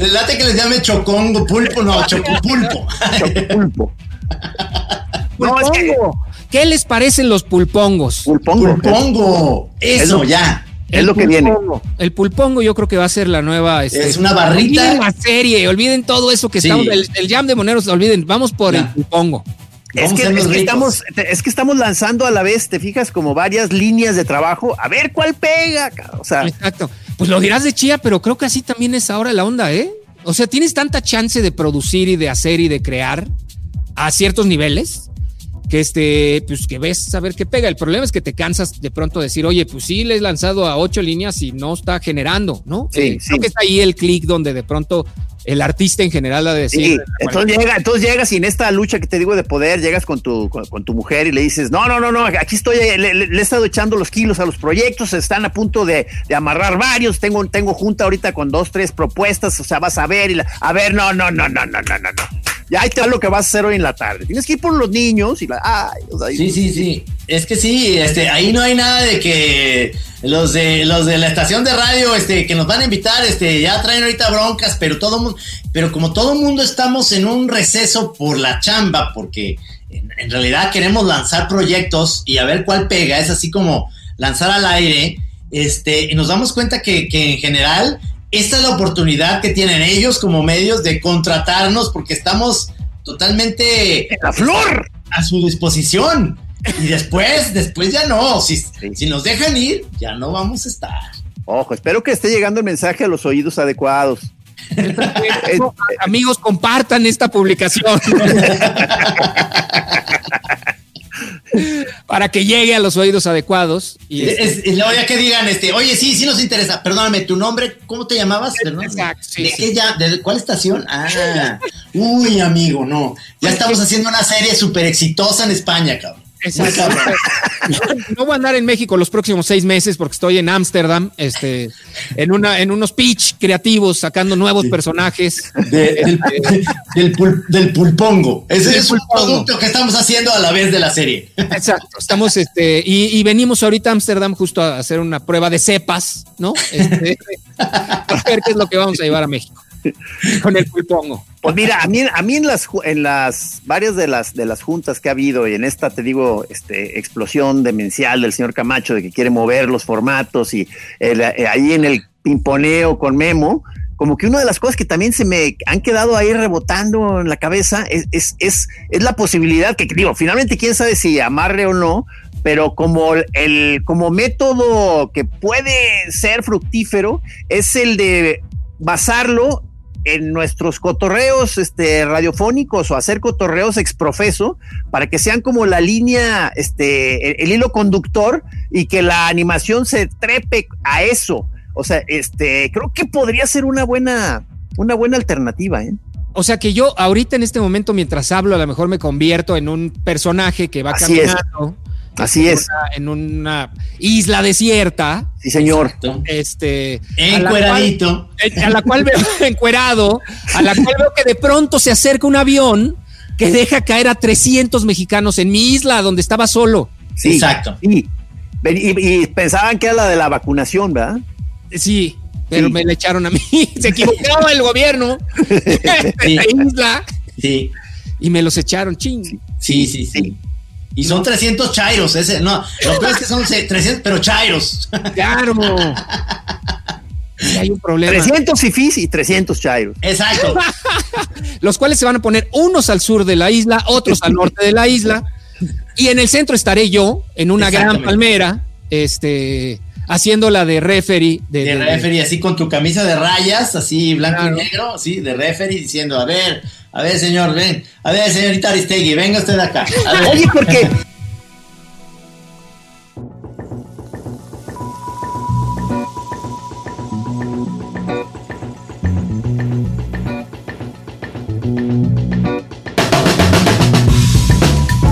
late que les llame chocongo, pulpo, no, chocopulpo. Chocopulpo. No, es que... ¿Qué les parecen los pulpongos? Pulpongo. Pulpongo. Eso, ya. Es lo que viene. El pulpongo yo creo que va a ser la nueva. Este, es una barrita. La serie, olviden todo eso que estamos. El, jam de moneros, olviden, vamos por el pulpongo. Es que, estamos, es que estamos lanzando a la vez, te fijas, como varias líneas de trabajo, a ver cuál pega. O sea, Exacto. Pues lo dirás de chía, pero creo que así también es ahora la onda, ¿eh? O sea, tienes tanta chance de producir y de hacer y de crear a ciertos niveles que este, pues que ves a ver qué pega. El problema es que te cansas de pronto de decir, oye, pues sí, le he lanzado a ocho líneas y no está generando, ¿no? Sí, eh, Creo que está ahí el clic donde de pronto el artista en general ha de decir. Sí, entonces llega, entonces llegas y en esta lucha que te digo de poder, llegas con tu, con, tu mujer y le dices, no, no, no, no, aquí estoy, le, he estado echando los kilos a los proyectos, están a punto de, amarrar varios, tengo, tengo junta ahorita con dos, tres propuestas, o sea, vas a ver y la, a ver, no, no, no, no, no, no, no, no. Ya ahí te va lo que vas a hacer hoy en la tarde. Tienes que ir por los niños y la, ay, o sea, sí, sí, sí. Es que sí, este, ahí no hay nada de que los de los de la estación de radio, este, que nos van a invitar, este, ya traen ahorita broncas, pero todo mundo, pero como todo mundo estamos en un receso por la chamba, porque en, realidad queremos lanzar proyectos y a ver cuál pega, es así como lanzar al aire, este, y nos damos cuenta que, que en general esta es la oportunidad que tienen ellos como medios de contratarnos porque estamos totalmente la flor a su disposición. Y después, después ya no. Si, si nos dejan ir, ya no vamos a estar. Ojo, espero que esté llegando el mensaje a los oídos adecuados. Amigos, compartan esta publicación. para que llegue a los oídos adecuados. Y este ya que digan, este, oye, sí, sí nos interesa. Perdóname, tu nombre, ¿cómo te llamabas? ¿De, qué ya? ¿De cuál estación? Ah, uy, amigo, no. Ya estamos haciendo una serie súper exitosa en España, cabrón. Exacto. no voy a andar en México los próximos seis meses porque estoy en Ámsterdam, este, en una, en unos pitch creativos, sacando nuevos personajes. del, pulpongo. Ese es un producto que estamos haciendo a la vez de la serie. Exacto. Estamos, este, y, venimos ahorita a Ámsterdam justo a hacer una prueba de cepas, ¿no? Este, para ver qué es lo que vamos a llevar a México. con el pulpongo. Pues mira, a mí, en las en las varias de las de las juntas que ha habido y en esta te digo, este explosión demencial del señor Camacho de que quiere mover los formatos y eh, ahí en el pimponeo con Memo, como que una de las cosas que también se me han quedado ahí rebotando en la cabeza es, es, es, es la posibilidad que digo, finalmente quién sabe si amarre o no, pero como el como método que puede ser fructífero es el de basarlo en nuestros cotorreos este, radiofónicos o hacer cotorreos exprofeso para que sean como la línea, este, el, hilo conductor y que la animación se trepe a eso. O sea, este, creo que podría ser una buena, una buena alternativa, ¿eh? O sea que yo ahorita en este momento, mientras hablo, a lo mejor me convierto en un personaje que va caminando. Así es. en una isla desierta. Sí, señor. Este. Encueradito. A la cual, veo encuerado, a la cual veo que de pronto se acerca un avión que deja caer a 300 mexicanos en mi isla donde estaba solo. Sí, exacto. Y, y, pensaban que era la de la vacunación, ¿verdad? Sí, pero me la echaron a mí. Se equivocaba el gobierno de la isla. Sí. Y me los echaron, ching. sí, sí. sí. Y son 300 chairos, ese, no, lo peor es que son 300, pero chairos. Claro. hay un problema. 300 fifís y 300 chairos. Exacto. Los cuales se van a poner unos al sur de la isla, otros al norte de la isla. Y en el centro estaré yo, en una gran palmera, este, haciendo la de referee. De, de, referee, así con tu camisa de rayas, así blanco y negro, sí, de referee, diciendo, a ver, a ver, señor, ven. A ver, señorita Aristegui, venga usted acá. Oye, ¿por qué?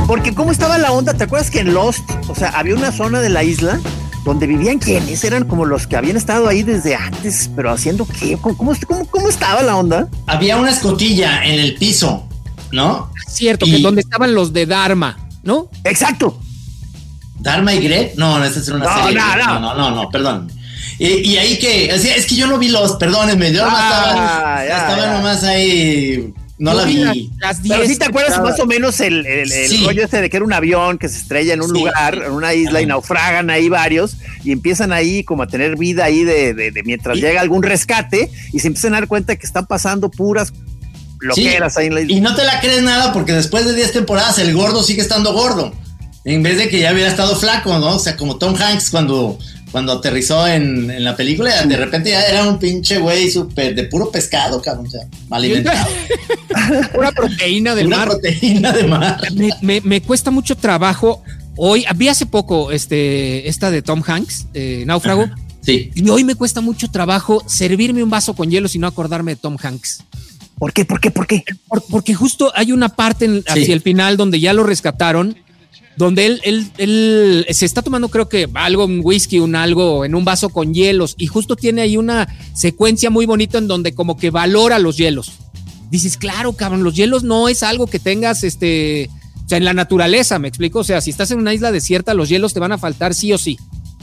Porque cómo estaba la onda, ¿te acuerdas que en Lost, o sea, había una zona de la isla donde vivían quienes eran como los que habían estado ahí desde antes, pero haciendo qué, ¿Cómo, cómo, estaba la onda? Había una escotilla en el piso, ¿no? Cierto, que donde estaban los de Dharma, ¿no? Exacto. ¿Dharma y Greg? No, no, esa es una serie. No, no, no, no, no, perdón. Y, ahí que, es que yo no vi los, perdónenme, yo ah, estaba, estaba nomás ahí no, la vi. Pero sí te acuerdas más o menos el, el, rollo este de que era un avión que se estrella en un lugar, en una isla, y naufragan ahí varios, y empiezan ahí como a tener vida ahí de, mientras llega algún rescate, y se empiezan a dar cuenta que están pasando puras loqueras ahí en la isla. Y no te la crees nada porque después de 10 temporadas el gordo sigue estando gordo. En vez de que ya hubiera estado flaco, ¿no? O sea, como Tom Hanks cuando cuando aterrizó en, la película, de repente ya era un pinche güey súper de puro pescado, cabrón, o sea, mal alimentado. Pura proteína de mar. proteína de mar. Me, cuesta mucho trabajo. Hoy, vi hace poco este, esta de Tom Hanks, eh, Náufrago. Sí. Y hoy me cuesta mucho trabajo servirme un vaso con hielo y no acordarme de Tom Hanks. ¿Por qué? ¿Por qué? ¿Por qué? porque justo hay una parte en- hacia Sí. el final donde ya lo rescataron, donde él, él, él se está tomando, creo que algo, un whisky, un algo en un vaso con hielos, y justo tiene ahí una secuencia muy bonita en donde como que valora los hielos. Dices, claro, cabrón, los hielos no es algo que tengas, este, o sea, en la naturaleza, me explico. O sea, si estás en una isla desierta, los hielos te van a faltar sí o sí.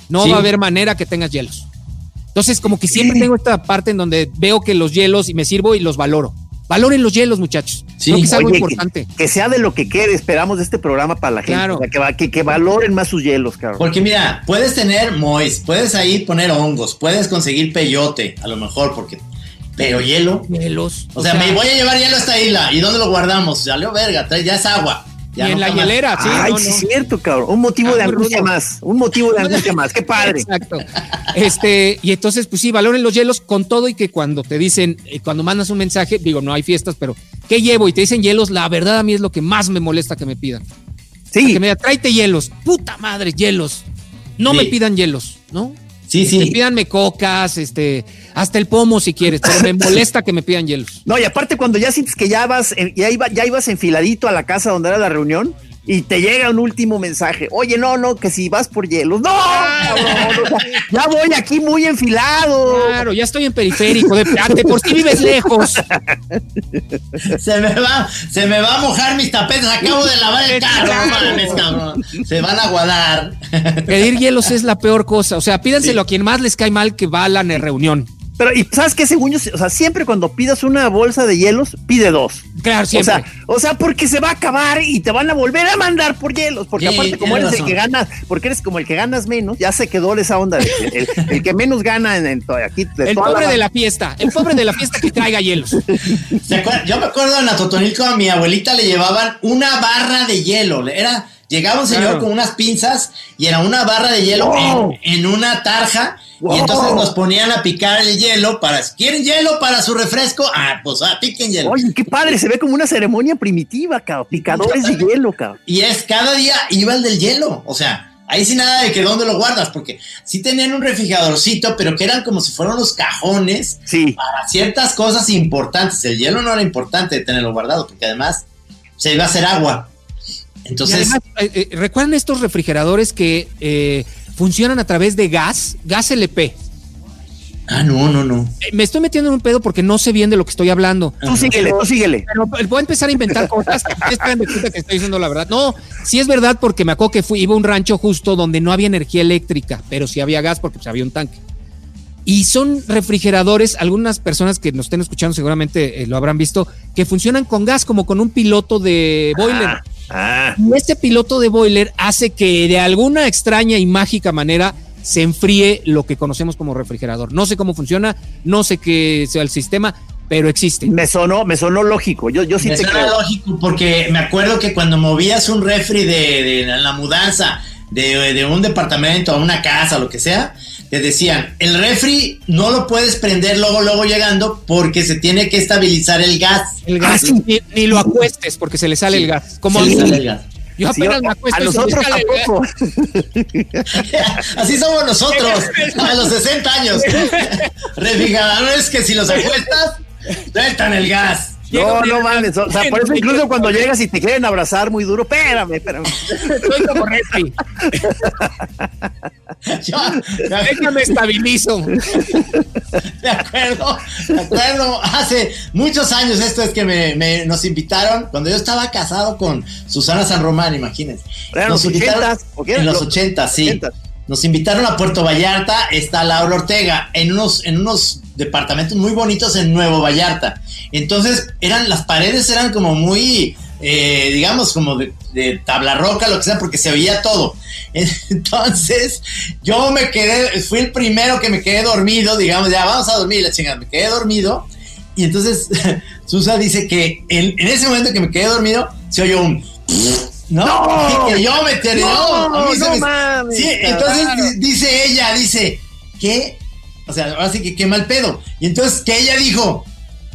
No Sí. va a haber manera que tengas hielos. Entonces, como que siempre tengo esta parte en donde veo que los hielos y me sirvo y los valoro. Valoren los hielos, muchachos. Sí. Creo que es algo Oye, importante. Que, que sea de lo que quede, esperamos de este programa para la gente. Claro. O sea, que, va- que, valoren más sus hielos, cabrón. Porque mira, puedes tener mois, puedes ahí poner hongos, puedes conseguir peyote, a lo mejor, porque. Pero hielo. Hielos. O sea, me voy a llevar hielo a esta isla. ¿Y dónde lo guardamos? Salió verga, ya es agua. Ya y en no la jamás- hielera, sí. Ay, no, sí, no. es cierto, cabrón. Un motivo Ah, de angustia más. Un motivo de angustia más. Qué padre. Exacto. Este, y entonces, pues sí, valoren los hielos con todo y que cuando te dicen, eh, cuando mandas un mensaje, digo, no hay fiestas, pero ¿qué llevo? Y te dicen hielos, la verdad a mí es lo que más me molesta que me pidan. Sí. Que me digan, tráete hielos. Puta madre, hielos. No Sí. me pidan hielos, ¿no? Sí, Este, sí. pídanme cocas, este, hasta el pomo si quieres, pero me molesta que me pidan hielos. No, y aparte cuando ya sientes que ya vas, en- ya, iba, ya ibas enfiladito a la casa donde era la reunión y te llega un último mensaje. Oye, no, no, que si vas por hielos. No, ya voy aquí muy enfilado. Claro, ya estoy en periférico, de, ah, de por si vives lejos. Se me va, se me va a mojar mis tapetes. Acabo de lavar el carro, no mames, cabrón. Se van a guardar. Pedir hielos es la peor cosa. O sea, pídanselo a quien más les cae mal que va a la reunión. Pero, ¿y sabes qué? Según yo, o sea, siempre cuando pidas una bolsa de hielos, pide dos. Claro, O siempre. sea, o sea, porque se va a acabar y te van a volver a mandar por hielos. Porque Sí, aparte, como eres el que ganas, porque eres como el que ganas menos, ya se quedó esa onda. de que El, el que menos gana en, en aquí. de el toda pobre la- de la fiesta, el pobre de la fiesta que traiga hielos. Yo me acuerdo en Atotonilco a mi abuelita le llevaban una barra de hielo. Era, llegaba un señor Claro. con unas pinzas y era una barra de hielo Wow. en, en una tarja. Wow. Y entonces nos ponían a picar el hielo para. ¿Quieren hielo para su refresco? Ah, pues ah, piquen hielo. Oye, qué padre, se ve como una ceremonia primitiva, cabrón. Picadores de hielo, cabrón. Y es cada día iba el del hielo. O sea, ahí sí nada de que dónde lo guardas, porque sí tenían un refrigeradorcito, pero que eran como si fueran los cajones Sí. para ciertas cosas importantes. El hielo no era importante tenerlo guardado, porque además se iba a hacer agua. Y Entonces, además, eh, eh, ¿recuerdan estos refrigeradores que eh, funcionan a través de gas? Gas LP. ah, no, no, no. Me estoy metiendo en un pedo porque no sé bien de lo que estoy hablando. Tú síguele, tú síguele. Pero voy a empezar a inventar cosas que cuenta que estoy diciendo la verdad. No, sí es verdad porque me acuerdo que fui, iba a un rancho justo donde no había energía eléctrica, pero sí había gas porque pues, había un tanque. Y son refrigeradores, algunas personas que nos estén escuchando seguramente eh, lo habrán visto, que funcionan con gas como con un piloto de boiler. Ah, ah. Y este piloto de boiler hace que de alguna extraña y mágica manera se enfríe lo que conocemos como refrigerador. No sé cómo funciona, no sé qué sea el sistema, pero existe. Me sonó, me sonó lógico. Yo, yo sí Me te suena creo. lógico porque me acuerdo que cuando movías un refri de, de la mudanza de, de un departamento a una casa, lo que sea, te decían, el refri no lo puedes prender luego, luego llegando porque se tiene que estabilizar el gas. El gas, Ah, sí. ni, ni lo acuestes porque se le sale Sí. el gas. Como a mí. sale el gas. yo Sí, apenas me a, acuesto a se nosotros tampoco. Así somos nosotros a los 60 años. Refrigeradores que si los acuestas, sueltan el gas. No, no mames. O sea, por eso incluso cuando llegas y te quieren abrazar muy duro, espérame, espérame. Soy como refri. Yo, Déjame estabilizo. De acuerdo, de acuerdo. Hace muchos años esto es que me, me- nos invitaron, cuando yo estaba casado con Susana San Román, imagínense. Eran Nos los invitaron- ochentas, ¿o qué? En los Los ochentas, sí. ochentas. Nos invitaron a Puerto Vallarta, está Laura Ortega, en unos, en unos departamentos muy bonitos en Nuevo Vallarta. Entonces, eran, las paredes eran como muy, eh, digamos, como de, de tabla roca, lo que sea, porque se veía todo. Entonces, yo me quedé, fui el primero que me quedé dormido, digamos, ya vamos a dormir, la chingada, me quedé dormido. Y entonces, Susa dice que en, en ese momento que me quedé dormido, se oyó un. ¿No? ¡No! Que yo me terminé. No, a mí se no me- mames, Sí, entonces di- dice ella, dice, ¿qué? O sea, ahora sí que qué mal pedo. Y entonces que ella dijo,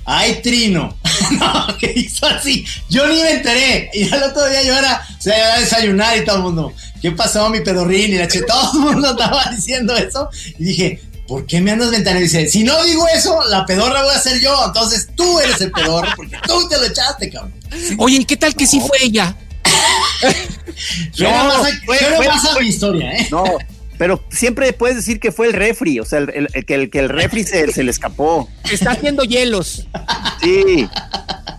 ay, Trino. no, que hizo así. Yo ni me enteré. Y al otro día yo era, o sea, iba a desayunar y todo el mundo, ¿qué pasó, mi pedorrín? Y la che, todo el mundo estaba diciendo eso. Y dije, ¿por qué me andas ventaneando? Y dice, si no digo eso, la pedorra voy a ser yo. Entonces tú eres el pedorro porque tú te lo echaste, cabrón. Oye, ¿y qué tal que sí fue ella? No, más fue- suena fue- más a mi historia, ¿eh? No, pero siempre puedes decir que fue el refri, o sea, el, el- el que, el que el refri se, se le escapó. Está haciendo hielos. Sí.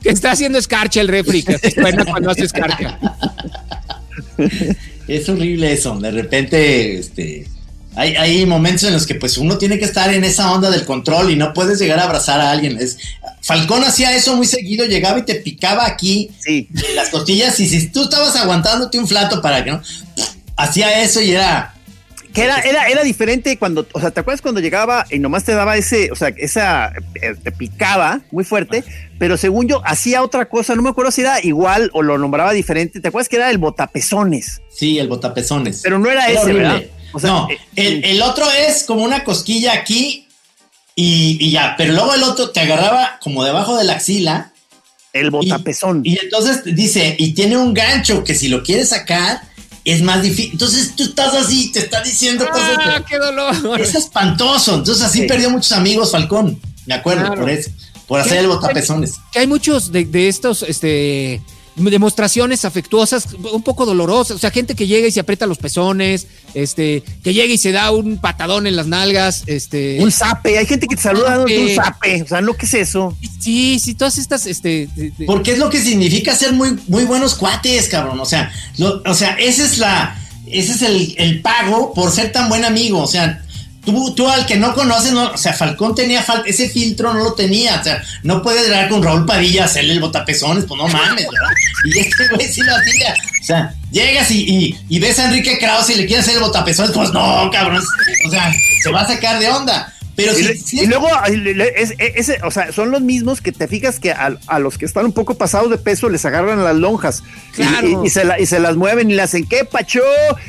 Que está haciendo escarcha el refri. Que se suena cuando hace escarcha. Es horrible eso. De repente, este. Hay, hay momentos en los que pues uno tiene que estar en esa onda del control y no puedes llegar a abrazar a alguien. Es, Falcón hacía eso muy seguido, llegaba y te picaba aquí Sí. las costillas y si tú estabas aguantándote un flato para que no, hacía eso y era... Que era, era, era diferente cuando, o sea, ¿te acuerdas cuando llegaba y nomás te daba ese, o sea, esa, eh, te picaba muy fuerte, pero según yo hacía otra cosa, no me acuerdo si era igual o lo nombraba diferente, ¿te acuerdas que era el botapezones? Sí, el botapezones. Pero no era Era ese, horrible. ¿verdad? O sea, no, eh, el, el otro es como una cosquilla aquí y, y ya, pero luego el otro te agarraba como debajo de la axila el botapezón. Y entonces dice, y tiene un gancho que si lo quieres sacar es más difícil. Entonces tú estás así, te está diciendo cosas. ¡Ah, qué dolor! Es espantoso. Entonces así Sí. perdió muchos amigos Falcón. Me acuerdo Claro. por eso. Por hacer el botapezones. que hay muchos de, de estos este, demostraciones afectuosas un poco dolorosas. O sea, gente que llega y se aprieta los pezones, este, que llega y se da un patadón en las nalgas. Este, Un zape, hay gente que te saluda dándote un Zape. o sea, ¿no qué es eso? sí, sí, todas estas. Este, de- de- Porque es lo que significa ser muy, muy buenos cuates, cabrón. O sea, lo- o sea, ese es la, ese es el, el pago por ser tan buen amigo. O sea, tú, tú al que no conoces, no, o sea, Falcón tenía fal- ese filtro, no lo tenía. O sea, no puedes llegar con Raúl Padilla hacerle el botapezones, pues no mames, ¿verdad? Y este güey sí lo hacía. O sea, llegas y, y, y ves a Enrique Krause y le quieres hacer el botapezones, pues no, cabrón. O sea, se va a sacar de onda. Pero Y, si, le- si y es- luego, es- es- ese, o sea, son los mismos que te fijas que a, a los que están un poco pasados de peso les agarran las lonjas y- Claro. y, y se la- y se las mueven y le hacen, ¿qué, Pacho?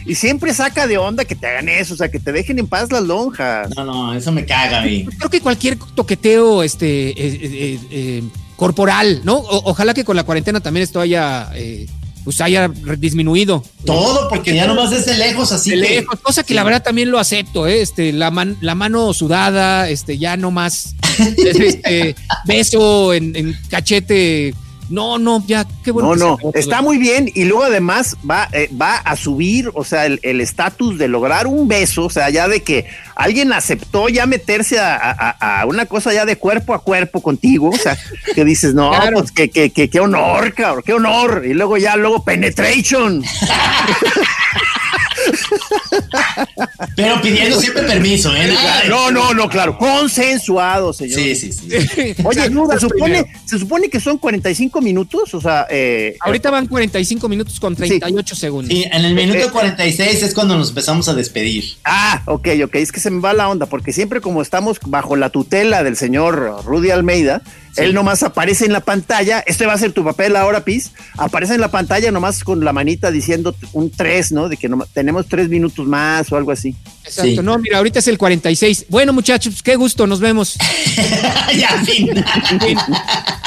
Y siempre saca de onda que te hagan eso, o sea, que te dejen en paz las lonjas. No, no, eso me caga a mí. creo que cualquier toqueteo este, eh, eh, eh, corporal, ¿no? O- ojalá que con la cuarentena también esto haya, eh, pues haya disminuido. Todo, porque ya nomás es de lejos, así De que- lejos, cosa que Sí. la verdad también lo acepto, ¿eh? Este, la, man- la mano sudada, este, ya no más, este, beso en, en cachete. No, no, ya, qué bueno. No, que no, está muy bien y luego además va, eh, va a subir, o sea, el estatus de lograr un beso, o sea, ya de que alguien aceptó ya meterse a, a- a una cosa ya de cuerpo a cuerpo contigo, o sea, que dices, no, Claro. pues que, que, que, qué honor, cabrón, qué honor, y luego ya, luego penetration. Pero pidiendo siempre permiso, ¿eh? No, no, no, claro, consensuado, señor. Sí, sí, sí. Oye, se supone, se supone que son 45 minutos, o sea, eh, Ahorita van 45 minutos con 38 segundos. Sí, en el Eh, minuto 46 es cuando nos empezamos a despedir. Ah, ok, ok, es que se me va la onda, porque siempre como estamos bajo la tutela del señor Rudy Almeida, Sí. él nomás aparece en la pantalla, este va a ser tu papel ahora, Pis, aparece en la pantalla nomás con la manita diciendo un 3, ¿no? De que nomás- tenemos tres minutos más o algo así. Exacto. Sí. No, mira, ahorita es el 46. Bueno, muchachos, qué gusto, nos vemos. ya, fin.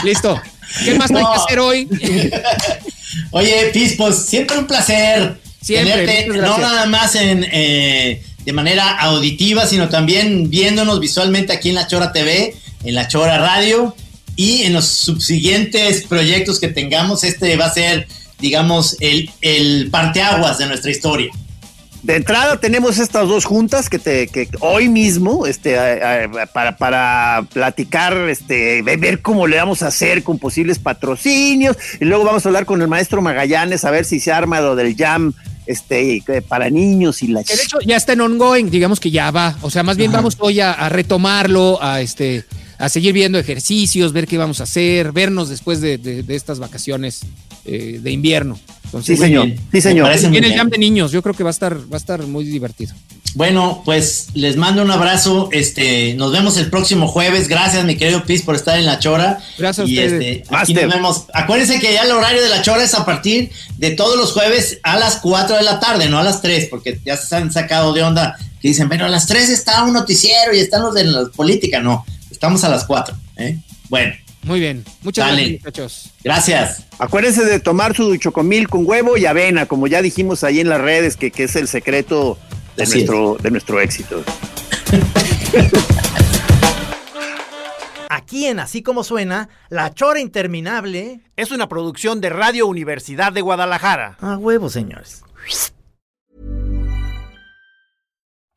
Listo. ¿Qué más hay No. que hacer hoy? Oye, Pis, pues siempre un placer Siempre, tenerte, no nada más en eh, de manera auditiva, sino también viéndonos visualmente aquí en La Chora TV, en La Chora Radio y en los subsiguientes proyectos que tengamos. Este va a ser, digamos, el, el parteaguas de nuestra historia. De entrada tenemos estas dos juntas que te que hoy mismo este para, para platicar este ve- ver cómo le vamos a hacer con posibles patrocinios y luego vamos a hablar con el maestro Magallanes a ver si se arma lo del jam este para niños y la de hecho ya está en ongoing, digamos que ya va. O sea, más bien vamos hoy a, a retomarlo, a este, a seguir viendo ejercicios, ver qué vamos a hacer, vernos después de, de- de estas vacaciones eh, de invierno. Entonces, Sí, señor. bien. Sí, señor. Viene el jam de niños, yo creo que va a estar, va a estar muy divertido. Bueno, pues les mando un abrazo. Este, nos vemos el próximo jueves. Gracias, mi querido Pis, por estar en la chora. Gracias a y ustedes. Este, aquí nos vemos. Acuérdense que ya el horario de la chora es a partir de todos los jueves a las 4 de la tarde, no a las 3, porque ya se han sacado de onda que dicen, pero a las 3 está un noticiero y están los de la política. No, estamos a las 4. ¿eh? Bueno, Muy bien. Muchas Dale. gracias, muchachos. gracias. Acuérdense de tomar su chocomil con huevo y avena, como ya dijimos ahí en las redes, que, que es el secreto de Así nuestro, de nuestro éxito. Aquí en Así Como Suena, La Chora Interminable es una producción de Radio Universidad de Guadalajara. A huevo, señores.